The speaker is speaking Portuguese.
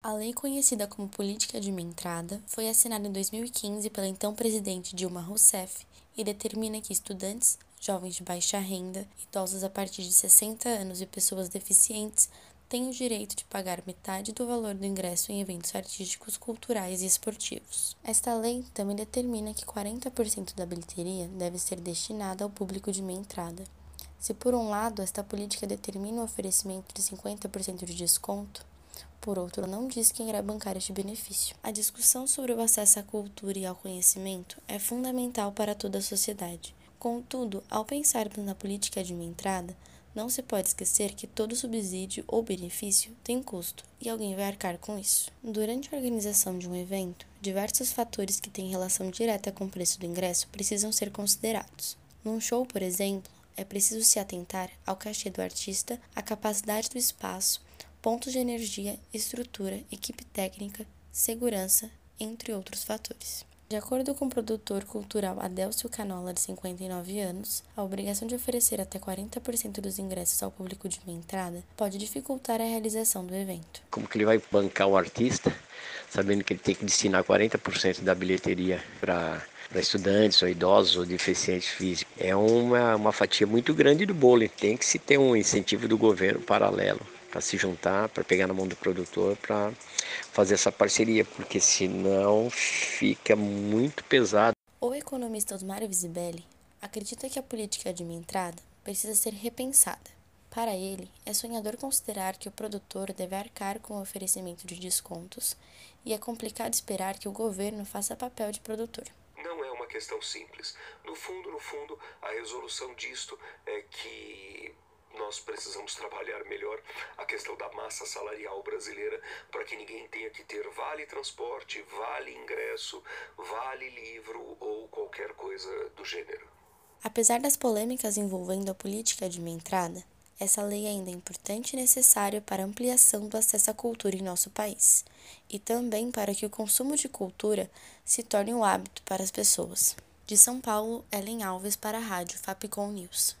A lei conhecida como Política de Entrada foi assinada em 2015 pela então presidente Dilma Rousseff e determina que estudantes, jovens de baixa renda, idosos a partir de 60 anos e pessoas deficientes têm o direito de pagar metade do valor do ingresso em eventos artísticos, culturais e esportivos. Esta lei também determina que 40% da bilheteria deve ser destinada ao público de meia entrada. Se por um lado esta política determina o oferecimento de 50% de desconto, por outro, não diz quem irá bancar este benefício. A discussão sobre o acesso à cultura e ao conhecimento é fundamental para toda a sociedade. Contudo, ao pensarmos na política de uma entrada, não se pode esquecer que todo subsídio ou benefício tem custo e alguém vai arcar com isso. Durante a organização de um evento, diversos fatores que têm relação direta com o preço do ingresso precisam ser considerados. Num show, por exemplo, é preciso se atentar ao cachê do artista, à capacidade do espaço, pontos de energia, estrutura, equipe técnica, segurança, entre outros fatores. De acordo com o produtor cultural Adélcio Canola, de 59 anos, a obrigação de oferecer até 40% dos ingressos ao público de uma entrada pode dificultar a realização do evento. Como que ele vai bancar o artista, sabendo que ele tem que destinar 40% da bilheteria para para estudantes ou idosos ou deficientes físicos. É uma, uma fatia muito grande do bolo. Tem que se ter um incentivo do governo paralelo para se juntar, para pegar na mão do produtor, para fazer essa parceria, porque senão fica muito pesado. O economista Osmário Visibelli acredita que a política de minha entrada precisa ser repensada. Para ele, é sonhador considerar que o produtor deve arcar com o oferecimento de descontos e é complicado esperar que o governo faça papel de produtor. Não é uma questão simples. No fundo, no fundo, a resolução disto é que nós precisamos trabalhar melhor a questão da massa salarial brasileira para que ninguém tenha que ter vale transporte, vale ingresso, vale livro ou qualquer coisa do gênero. Apesar das polêmicas envolvendo a política de minha entrada, essa lei ainda é importante e necessária para a ampliação do acesso à cultura em nosso país e também para que o consumo de cultura se torne um hábito para as pessoas. De São Paulo, Ellen Alves para a Rádio Fapcom News.